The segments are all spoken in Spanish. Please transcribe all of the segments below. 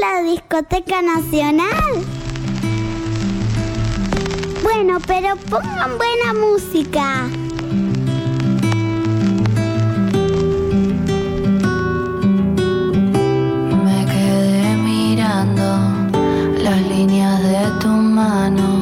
la discoteca nacional? Bueno, pero pongan buena música. Me quedé mirando las líneas de tu mano.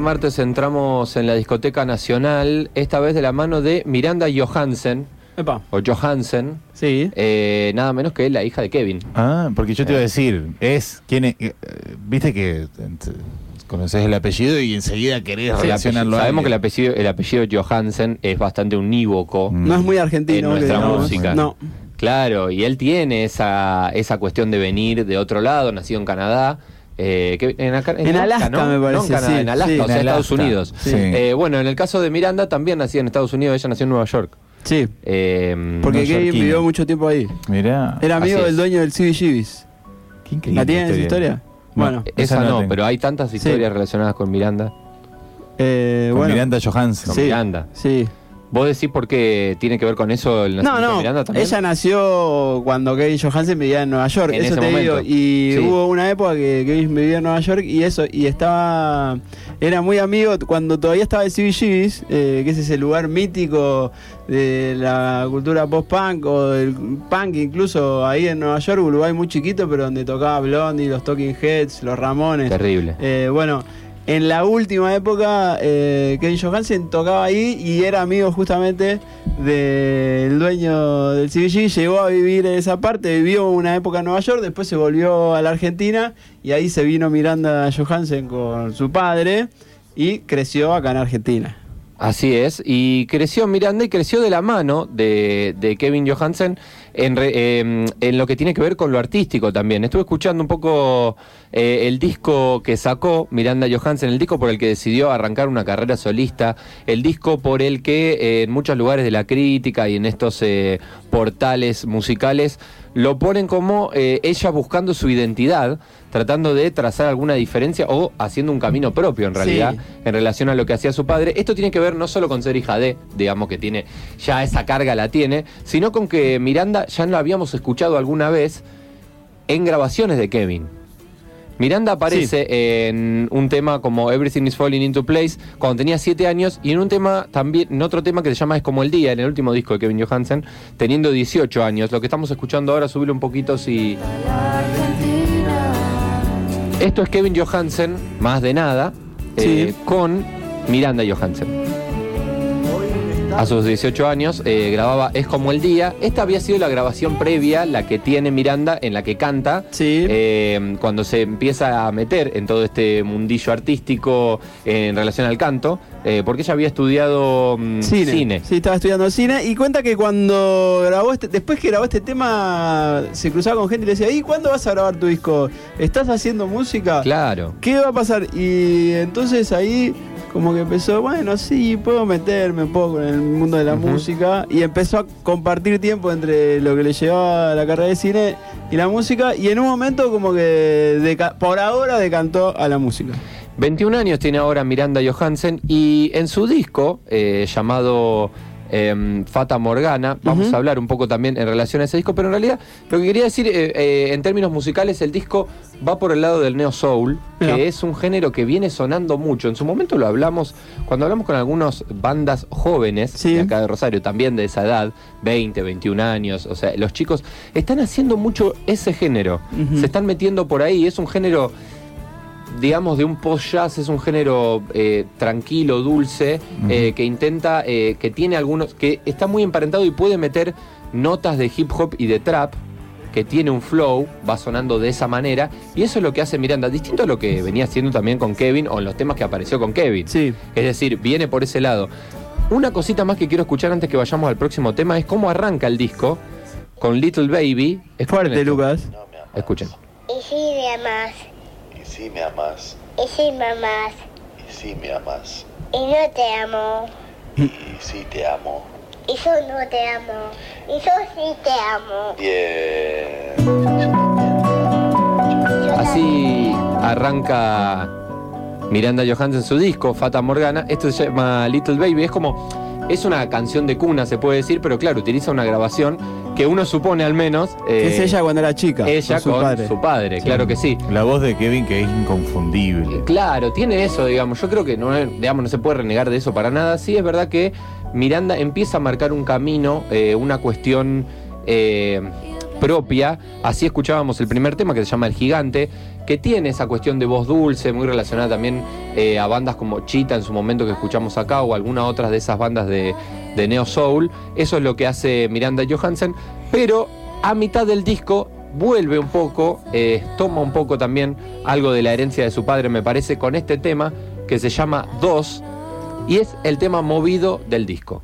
Martes entramos en la discoteca nacional, esta vez de la mano de Miranda Johansen, Epa. o Johansen, Sí. eh, nada menos que la hija de Kevin. Ah, porque yo te iba a decir, es, ¿quién es? Eh, Viste que eh, conoces el apellido y enseguida querés apellido- relacionarlo a sabemos que el apellido, el apellido Johansen es bastante unívoco. Mm. No es muy argentino. En nuestra digamos. música. No. Claro, y él tiene esa, esa cuestión de venir de otro lado, nacido en Canadá. Eh, que- en, acá- En Alaska, ¿no? me No, parece, en Canadá, sí, en Alaska, sí. o sea, En Estados Alaska, Unidos. sí. Eh, bueno, en el caso de Miranda, también nacida en Estados Unidos, ella nació en Nueva York. Sí. Eh, Porque Kevin neoyorquino. vivió mucho tiempo ahí. Mirá, Era amigo del dueño del CBGB's. qué increíble. ¿La tienen esa historia? No. Bueno, esa Esa no pero hay tantas historias Sí. relacionadas con Miranda. eh, Con bueno. Miranda Johansson. Con Sí. Miranda. Sí. ¿Vos decís por qué tiene que ver con eso el No, nacimiento de no, Miranda también? ella nació cuando Kevin Johansen vivía en Nueva York, En eso ese te momento. digo, y Sí. hubo una época que Kevin vivía en Nueva York y eso, y estaba, era muy amigo cuando todavía estaba el CBGB's, eh, que es ese lugar mítico de la cultura post-punk o del punk, incluso ahí en Nueva York, Uruguay muy chiquito, pero donde tocaba Blondie, los Talking Heads, los Ramones. Terrible. Eh, bueno, en la última época, eh, Kevin Johansen tocaba ahí y era amigo justamente del dueño del CBG. Llegó a vivir en esa parte, vivió una época en Nueva York, después se volvió a la Argentina y ahí se vino Miranda Johansen con su padre y creció acá en Argentina. Así es, y creció Miranda y creció de la mano de, de Kevin Johansen en, re- eh, en lo que tiene que ver con lo artístico también. Estuve escuchando un poco eh, el disco que sacó Miranda Johansen, el disco por el que decidió arrancar una carrera solista, el disco por el que eh, en muchos lugares de la crítica y en estos eh, portales musicales lo ponen como eh, ella buscando su identidad, tratando de trazar alguna diferencia o haciendo un camino propio en Sí. realidad en relación a lo que hacía su padre. Esto tiene que ver no solo con ser hija de, digamos que tiene, ya esa carga la tiene, sino con que Miranda ya la habíamos escuchado alguna vez en grabaciones de Kevin. Miranda aparece en un tema como Everything is Falling into Place cuando tenía 7 años y en un tema también, en otro tema que se llama Es como el día, en el último disco de Kevin Johansen, teniendo 18 años. Lo que estamos escuchando ahora, subirlo un poquito si... Esto es Kevin Johansen, más de nada, eh, con Miranda Johansen. A sus 18 años eh, grababa Es como el día. Esta había sido la grabación previa, la que tiene Miranda, en la que canta. Sí. Eh, cuando se empieza a meter en todo este mundillo artístico eh, en relación al canto, porque ella había estudiado mm, Cine. cine. Sí, estaba estudiando cine y cuenta que cuando grabó este, después que grabó este tema, se cruzaba con gente y le decía, ¿y cuándo vas a grabar tu disco? ¿Estás haciendo música? Claro. ¿Qué va a pasar? Y entonces ahí como que empezó, bueno, sí, puedo meterme un poco en el mundo de la música y empezó a compartir tiempo entre lo que le llevaba la carrera de cine y la música y en un momento como que por ahora decantó a la música. 21 años tiene ahora Miranda Johansen y en su disco eh, llamado em, Fata Morgana, vamos a hablar un poco también en relación a ese disco, pero en realidad lo que quería decir eh, eh, en términos musicales, el disco va por el lado del neo soul, Mira. que es un género que viene sonando mucho. En su momento lo hablamos, cuando hablamos con algunas bandas jóvenes Sí. de acá de Rosario, también de esa edad, 20, 21 años, o sea, los chicos están haciendo mucho ese género, se están metiendo por ahí, es un género digamos, de un post-jazz, es un género eh, tranquilo, dulce, eh, que intenta, eh, que tiene algunos, que está muy emparentado y puede meter notas de hip hop y de trap, que tiene un flow, va sonando de esa manera, y eso es lo que hace Miranda, distinto a lo que venía haciendo también con Kevin o en los temas que apareció con Kevin. Sí. Es decir, viene por ese lado. Una cosita más que quiero escuchar antes que vayamos al próximo tema es cómo arranca el disco con Little Baby. Escuchen Fuerte, esto. Lucas. Escuchen. Y si Y sí me amas. y si me amas, Y sí me amas. y no te amo, Y sí te amo. y yo no te amo, y yo sí te amo. Bien. Yo Así arranca Miranda Johansen su disco, Fata Morgana. Esto se llama Little Baby. Es como. Es una canción de cuna, se puede decir, pero claro, utiliza una grabación que uno supone al menos. Que eh, es ella cuando era chica. ella con su padre. su padre, claro que sí. La voz de Kevin que es inconfundible. Claro, tiene eso, digamos. Yo creo que no, es- digamos, no se puede renegar de eso para nada. Sí, es verdad que Miranda empieza a marcar un camino, eh, una cuestión eh, propia. Así escuchábamos el primer tema que se llama El Gigante, que tiene esa cuestión de voz dulce, muy relacionada también eh, a bandas como Chita en su momento que escuchamos acá o algunas otras de esas bandas de, de Neo Soul. Eso es lo que hace Miranda Johansen. Pero a mitad del disco vuelve un poco, eh, toma un poco también algo de la herencia de su padre, me parece, con este tema que se llama Dos y es el tema movido del disco.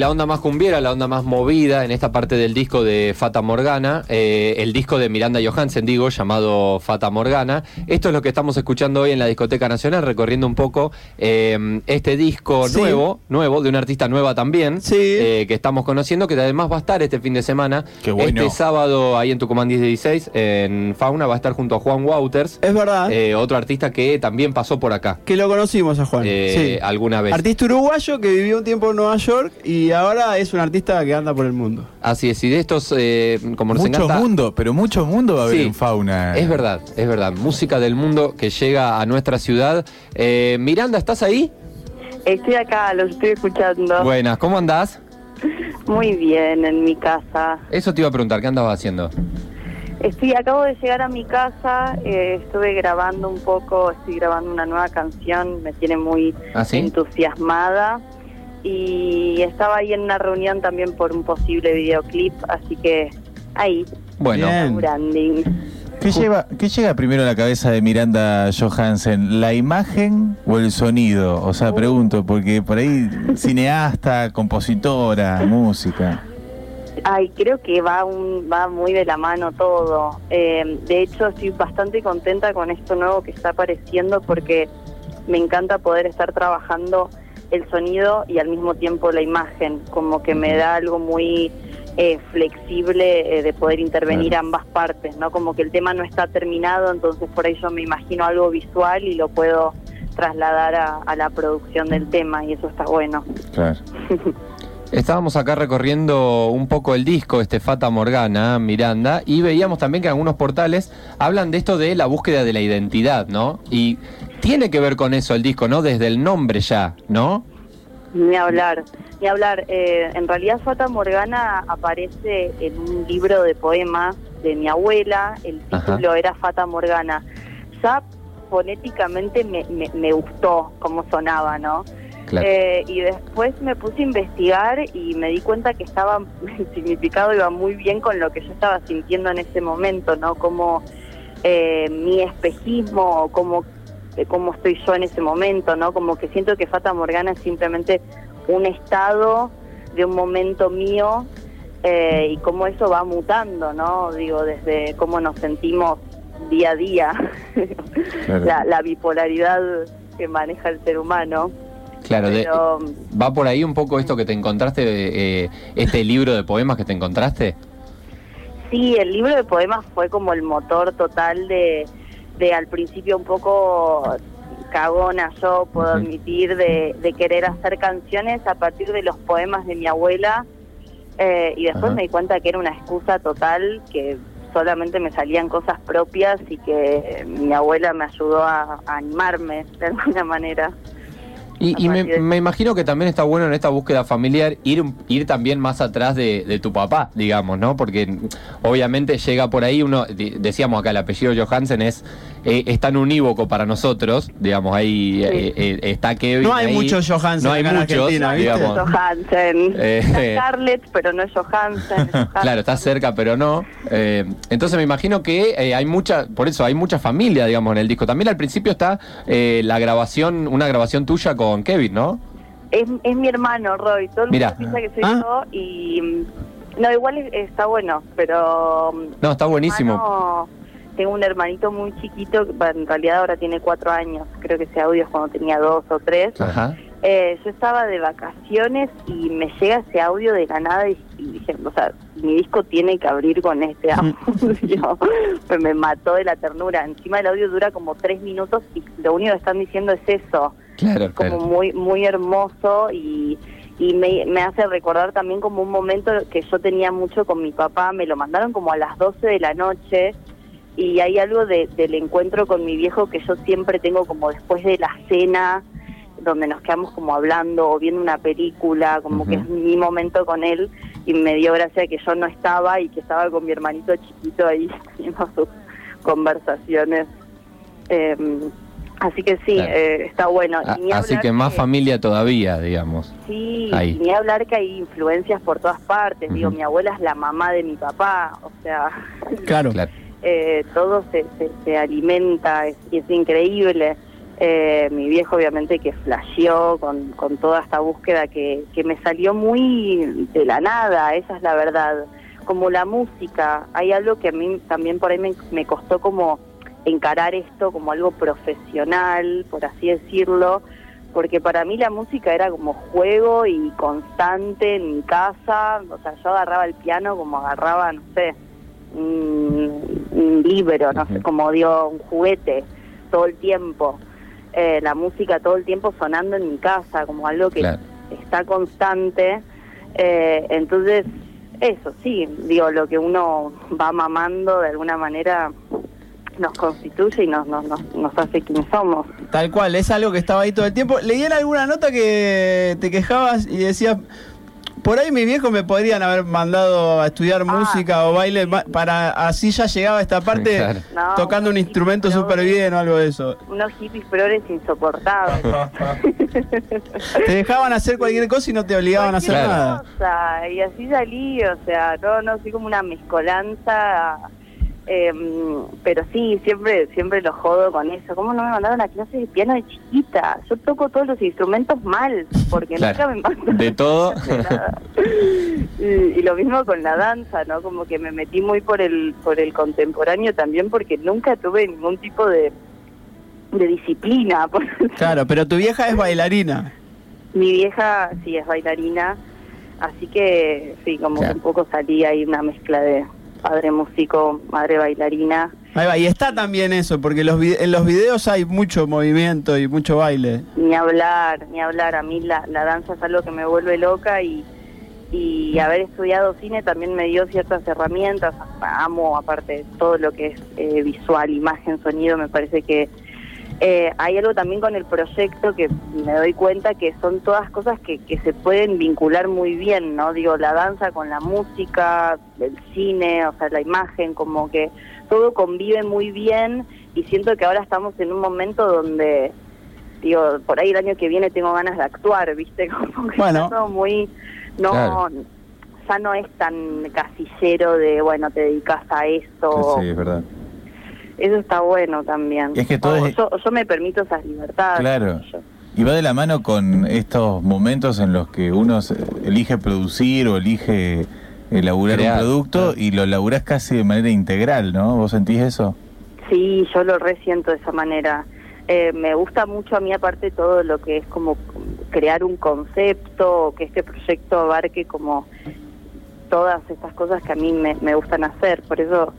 La onda más cumbiera, la onda más movida en esta parte del disco de Fata Morgana, eh, el disco de Miranda Johansen, digo, llamado Fata Morgana. Esto es lo que estamos escuchando hoy en la Discoteca Nacional, recorriendo un poco eh, este disco Sí. nuevo, nuevo, de una artista nueva también, Sí. eh, que estamos conociendo, que además va a estar este fin de semana. Qué bueno. Este sábado, ahí en Tucumán 1016, en Fauna, va a estar junto a Juan Wouters, Es verdad eh, otro artista que también pasó por acá. que lo conocimos a Juan. eh, sí. alguna vez. Artista uruguayo que vivió un tiempo en Nueva York y ahora es un artista que anda por el mundo. Así es, y de estos, eh, como nos Mucho encanta... mundo, pero mucho mundo va a haber Sí, en fauna. Es verdad, es verdad. Música del mundo que llega a nuestra ciudad. Eh, Miranda, ¿estás ahí? Estoy acá, los estoy escuchando. Buenas, ¿cómo andás? Muy bien, en mi casa. Eso te iba a preguntar, ¿qué andabas haciendo? Estoy, acabo de llegar a mi casa, eh, estuve grabando un poco, estoy grabando una nueva canción, me tiene muy ¿Ah, sí? entusiasmada. Y estaba ahí en una reunión también por un posible videoclip, así que ahí, Bueno, Bien. branding. ¿Qué, lleva, ¿Qué llega primero a la cabeza de Miranda Johansen? ¿La imagen o el sonido? O sea, pregunto, porque por ahí cineasta, compositora, música. Ay, creo que va un, va muy de la mano todo. Eh, de hecho, estoy bastante contenta con esto nuevo que está apareciendo porque me encanta poder estar trabajando el sonido y al mismo tiempo la imagen, como que me da algo muy eh, flexible eh, de poder intervenir ambas partes, ¿no? Como que el tema no está terminado, entonces por ahí yo me imagino algo visual y lo puedo trasladar a, a la producción del tema y eso está bueno. Claro. estábamos acá recorriendo un poco el disco, este Fata Morgana, Miranda, y veíamos también que algunos portales hablan de esto de la búsqueda de la identidad, ¿no? Y tiene que ver con eso el disco, ¿no? Desde el nombre ya, ¿no? Ni hablar, ni hablar. Eh, en realidad Fata Morgana aparece en un libro de poemas de mi abuela, el Ajá. título era Fata Morgana. Ya fonéticamente me, me, me gustó cómo sonaba, ¿no? Claro. Eh, y después me puse a investigar y me di cuenta que estaba, el significado iba muy bien con lo que yo estaba sintiendo en ese momento, ¿no? Como eh, mi espejismo, como de cómo estoy yo en ese momento, ¿no? Como que siento que Fata Morgana es simplemente un estado de un momento mío eh, y cómo eso va mutando, ¿no? Digo, desde cómo nos sentimos día a día, Claro. la, la bipolaridad que maneja el ser humano. Claro, de- Pero va por ahí un poco esto que te encontraste, eh, este libro de poemas que te encontraste. sí, el libro de poemas fue como el motor total de, de al principio un poco cagona yo, puedo admitir, de, de querer hacer canciones a partir de los poemas de mi abuela eh, y después Ajá. me di cuenta que era una excusa total, que solamente me salían cosas propias y que mi abuela me ayudó a, a animarme de alguna manera. Y, me, imagino que también está bueno en esta búsqueda familiar ir, ir también más atrás de, de tu papá, digamos, ¿no? Porque obviamente llega por ahí uno, decíamos acá el apellido Johansen es, eh, es tan unívoco para nosotros, digamos, ahí eh, eh, está Kevin. No hay ahí. muchos Johansen No hay en muchos, Argentina, ¿viste? digamos. Johansen. Eh, Está Scarlett, pero no es Johansen. es Johansen. Claro, está cerca, pero no. Eh, entonces me imagino que eh, hay mucha, por eso hay mucha familia, digamos, en el disco. También al principio está eh, la grabación, una grabación tuya con Kevin, ¿no? Es, es mi hermano, Roy. Todo el Mira. mundo piensa que soy Ah. yo y. mm, No, igual es- está bueno, pero. mm, No, está buenísimo. hermano, tengo un hermanito muy chiquito, que en realidad ahora tiene cuatro años. Creo que ese audio es cuando tenía dos o tres. Ajá. Eh, yo estaba de vacaciones y me llega ese audio de la nada y, y dije, o sea, mi disco tiene que abrir con este audio. pues me mató de la ternura. Encima el audio dura como tres minutos y lo único que están diciendo es eso Claro, como claro. muy muy hermoso y, y me, me hace recordar también como un momento que yo tenía mucho con mi papá, me lo mandaron como a las 12 de la noche y hay algo de- del encuentro con mi viejo que yo siempre tengo como después de la cena, donde nos quedamos como hablando o viendo una película, como que es mi momento con él y me dio gracia que yo no estaba y que estaba con mi hermanito chiquito ahí teniendo sus conversaciones. Eh, así que sí, Claro. eh, está bueno. A- así que más familia todavía, digamos. Sí, Ahí. ni hablar que hay influencias por todas partes. Digo, mi abuela es la mamá de mi papá, o sea, Claro. Claro. eh, todo se, se, se alimenta, es, y es increíble. Eh, mi viejo obviamente que flasheó con, con toda esta búsqueda que, que me salió muy de la nada, esa es la verdad. Como la música, hay algo que a mí también por ahí me, me costó como encarar esto como algo profesional, por así decirlo, porque para mí la música era como juego y constante en mi casa, o sea, yo agarraba el piano como agarraba, no sé, un, un libro, no sé, como dio un juguete todo el tiempo. Eh, la música todo el tiempo sonando en mi casa, como algo que Claro. está constante. Eh, entonces, eso sí, digo, lo que uno va mamando de alguna manera nos constituye y nos, nos, nos, nos hace quienes somos. Tal cual, es algo que estaba ahí todo el tiempo. Leí en alguna nota que te quejabas y decías, por ahí mis viejos me podrían haber mandado a estudiar Ah, música o baile para así ya llegaba a esta parte Claro. No, tocando un instrumento súper bien o algo de eso. Unos hippies progres insoportables. Te dejaban hacer cualquier cosa y no te obligaban a hacer nada. y así salí, o sea, no, no, soy como una mezcolanza, eh, pero sí, siempre siempre lo jodo con eso. ¿Cómo no me mandaron a clase de piano de chiquita? Yo toco todos los instrumentos mal, porque Claro. nunca me mandaron De todo. de y, y lo mismo con la danza, ¿no? Como que me metí muy por el por el contemporáneo también, porque nunca tuve ningún tipo de de disciplina. Claro, pero tu vieja es bailarina. mi vieja sí es bailarina, así que sí, como Claro. que un poco salí ahí una mezcla de padre músico, madre bailarina. Ahí va, y está también eso, porque los en los videos hay mucho movimiento y mucho baile. Ni hablar, ni hablar. A mí la, la danza es algo que me vuelve loca y, y haber estudiado cine también me dio ciertas herramientas. Amo, aparte, todo lo que es eh, visual, imagen, sonido, me parece que eh, hay algo también con el proyecto que me doy cuenta que son todas cosas que, que se pueden vincular muy bien, ¿no? Digo, la danza con la música, el cine, o sea, la imagen, como que todo convive muy bien y siento que ahora estamos en un momento donde, digo, por ahí el año que viene tengo ganas de actuar, ¿viste? Como que Bueno. está todo muy... No, Claro. ya no es tan casillero de, bueno, te dedicas a esto. Sí, es verdad. Eso está bueno también. Es que todo O- es- yo, yo me permito esas libertades. Claro. Y va de la mano con estos momentos en los que uno elige producir o elige elaborar Crear, un producto y lo laburás casi de manera integral, ¿no? ¿Vos sentís eso? Sí, yo lo resiento de esa manera. Eh, me gusta mucho a mí aparte todo lo que es como crear un concepto, que este proyecto abarque como todas estas cosas que a mí me, me gustan hacer. Por eso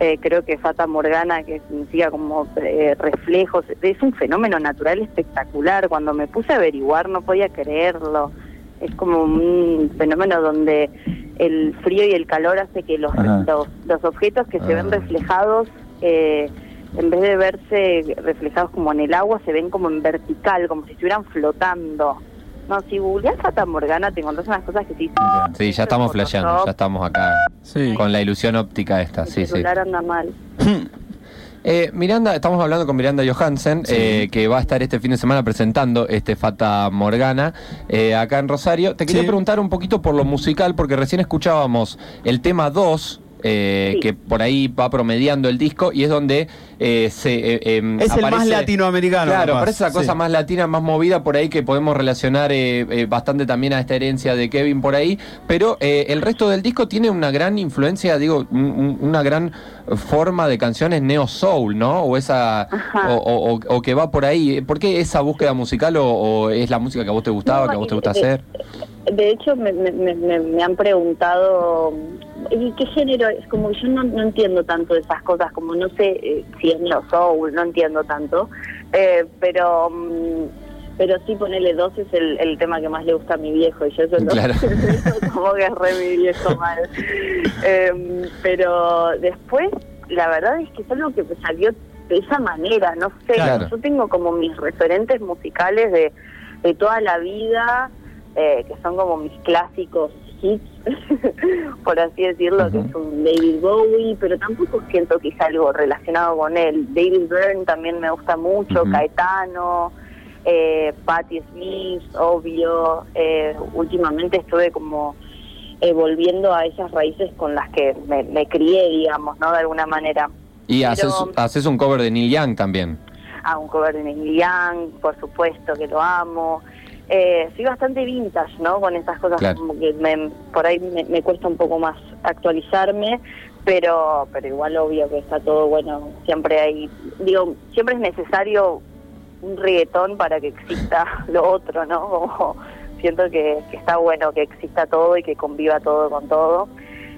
eh, creo que Fata Morgana, que significa como eh, reflejos, es un fenómeno natural espectacular. Cuando me puse a averiguar no podía creerlo. Es como un fenómeno donde el frío y el calor hace que los, los, los objetos que se Ah. ven reflejados, eh, en vez de verse reflejados como en el agua, se ven como en vertical, como si estuvieran flotando. No, si googleás Fata Morgana te encontrás unas cosas que sí. Sí, ya estamos flasheando, ya estamos acá Sí. con la ilusión óptica esta, El sí, sí. celular anda mal. Eh, Miranda, estamos hablando con Miranda Johansen, Sí. eh, que va a estar este fin de semana presentando este Fata Morgana eh, acá en Rosario. Te quería Sí. preguntar un poquito por lo musical, porque recién escuchábamos el tema 2. Eh, Sí. que por ahí va promediando el disco y es donde eh, se eh, em, Es el más aparece- latinoamericano. Claro, capaz. parece esa cosa Sí. más latina, más movida por ahí que podemos relacionar eh, eh, bastante también a esta herencia de Kevin por ahí, pero eh, el resto del disco tiene una gran influencia, digo, un- un- una gran forma de canciones neo soul, ¿no? O esa o, o- que va por ahí. ¿Por qué esa búsqueda musical o, o es la música que a vos te gustaba, No, que a vos te gusta de- hacer? De hecho, me, me, me- me- me han preguntado, ¿y qué género? Es como yo no, no entiendo tanto de esas cosas, como no sé eh, si es neo soul, no entiendo tanto, eh, pero mm, pero sí ponerle dos es el, el tema que más le gusta a mi viejo, y yo eso Claro. como que es re mi viejo mal. Eh, pero después, la verdad es que es algo que me salió de esa manera, no sé, Claro. yo tengo como mis referentes musicales de, de toda la vida, eh, que son como mis clásicos hits, por así decirlo, que es un David Bowie, pero tampoco siento que es algo relacionado con él. David Byrne también me gusta mucho. Caetano, eh, Patti Smith, obvio. Eh, últimamente estuve como eh, volviendo a esas raíces con las que me, me crié, digamos, ¿no? De alguna manera. Y pero- haces, haces un cover de Neil Young también. a un cover de Neil Young, por supuesto que lo amo. Eh, soy bastante vintage, ¿no? Con esas cosas Claro. como que me- por ahí me, me cuesta un poco más actualizarme, pero pero igual obvio que está todo bueno. Siempre hay, digo, siempre es necesario un reggaetón para que exista lo otro, ¿no? Como siento que, que está bueno que exista todo y que conviva todo con todo.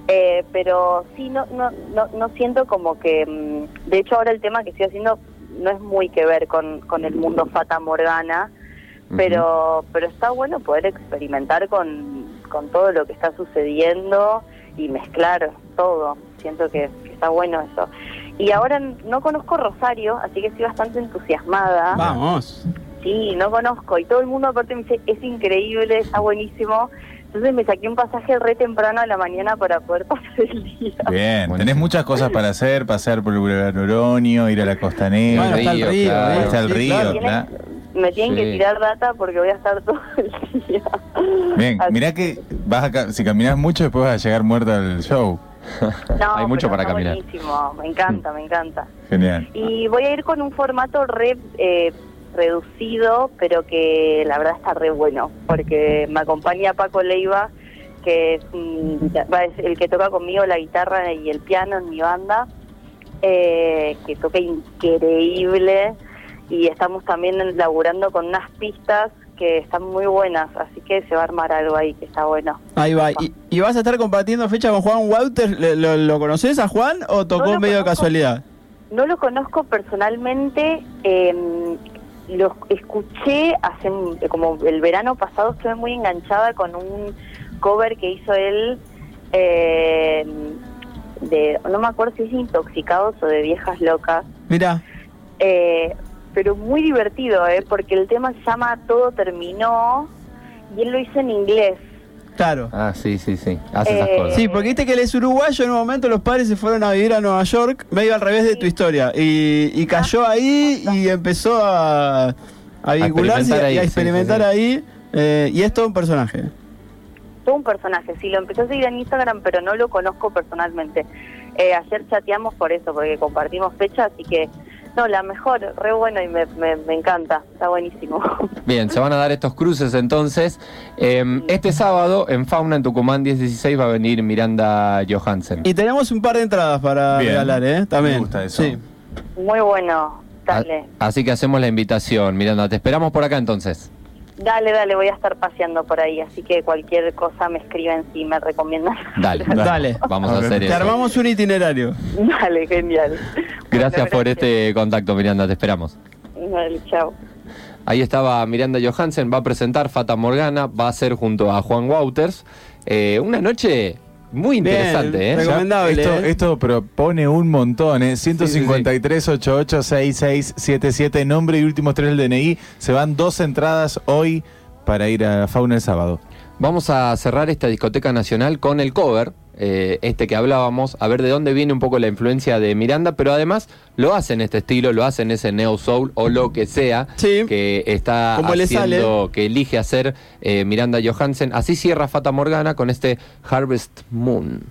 Eh, pero sí, no, no, no, no siento como que, mm, de hecho ahora el tema que estoy haciendo no es muy que ver con, con el mundo Fata Morgana, pero pero está bueno poder experimentar con, con todo lo que está sucediendo y mezclar todo. Siento que, que está bueno eso. Y ahora no conozco Rosario, así que estoy bastante entusiasmada. Vamos. Sí, no conozco. Y todo el mundo aparte me dice, es increíble, está buenísimo. Entonces me saqué un pasaje re temprano a la mañana para poder pasar el día. Bien, Buenísimo. tenés muchas cosas para hacer, pasear por el Boulevard Noronio, ir a la costanera. Bueno, está el río, río. claro. Está el Sí, río, claro. Me tienen que tirar data porque voy a estar todo el día. Bien, Así mirá que vas a, ca- si caminas mucho después vas a llegar muerto al show. No, Hay mucho para caminar. Buenísimo, me encanta, me encanta. Genial. Y voy a ir con un formato re eh, reducido, pero que la verdad está re bueno, porque me acompaña Paco Leiva, que es, es el que toca conmigo la guitarra y el piano en mi banda, eh, que toca increíble, y estamos también laburando con unas pistas que están muy buenas, así que se va a armar algo ahí que está bueno. Ahí va. ¿Y, y vas a estar compartiendo fecha con Juan Wouters? ¿Lo, lo, lo conoces a Juan o tocó No medio de casualidad? No lo conozco personalmente, eh, lo escuché hace como el verano pasado, estuve muy enganchada con un cover que hizo él eh, de, no me acuerdo si es Intoxicados o de Viejas Locas, Mira, eh, pero muy divertido, eh, porque el tema se llama Todo Terminó y él lo hizo en inglés. claro. Ah, sí, sí, sí. Hace esas Eh, cosas. Sí, porque viste que él es uruguayo, en un momento los padres se fueron a vivir a Nueva York, medio al revés de tu historia, y, y cayó ahí y empezó a, a vincularse experimentar y a ahí, experimentar sí, sí, sí. ahí. eh, y es todo un personaje. todo un personaje. Sí, lo empecé a seguir en Instagram, pero no lo conozco personalmente. Eh, ayer chateamos por eso, porque compartimos fecha, así que, no, la mejor, re bueno y me, me, me encanta, está buenísimo. Bien, se van a dar estos cruces entonces. Eh, este sábado en Fauna, en Tucumán 1016, va a venir Miranda Johansen. Y tenemos un par de entradas para Bien. regalar, ¿eh? También. Me gusta eso. Sí. Muy bueno, dale. A- Así que hacemos la invitación. Miranda, te esperamos por acá entonces. Dale, dale, voy a estar paseando por ahí, así que cualquier cosa me escriben si me recomiendan. Dale, Dale. Vamos a Ok. hacer Te eso. armamos un itinerario. Dale, genial. Gracias Bueno, por gracias. este contacto, Miranda, te esperamos. Dale, chao. Ahí estaba Miranda Johansen, va a presentar Fata Morgana, va a ser junto a Juan Wouters. Eh, una noche muy Bien, interesante, ¿eh? recom- Recomendable, Esto, ¿eh? esto propone un montón, ¿eh? sí, sí. 153 88 6677 nombre y últimos tres del DNI. Se van dos entradas hoy para ir a Fauna el sábado. Vamos a cerrar esta discoteca nacional con el cover, eh, este que hablábamos, a ver de dónde viene un poco la influencia de Miranda, pero además lo hacen este estilo, lo hacen ese neo soul o lo que sea Sí. que está haciendo, que elige hacer eh, Miranda Johansen. Así cierra Fata Morgana con este Harvest Moon.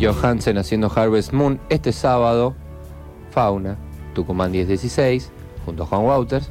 Johansen haciendo Harvest Moon este sábado. Fauna, Tucumán 1016, junto a Juan Wouters.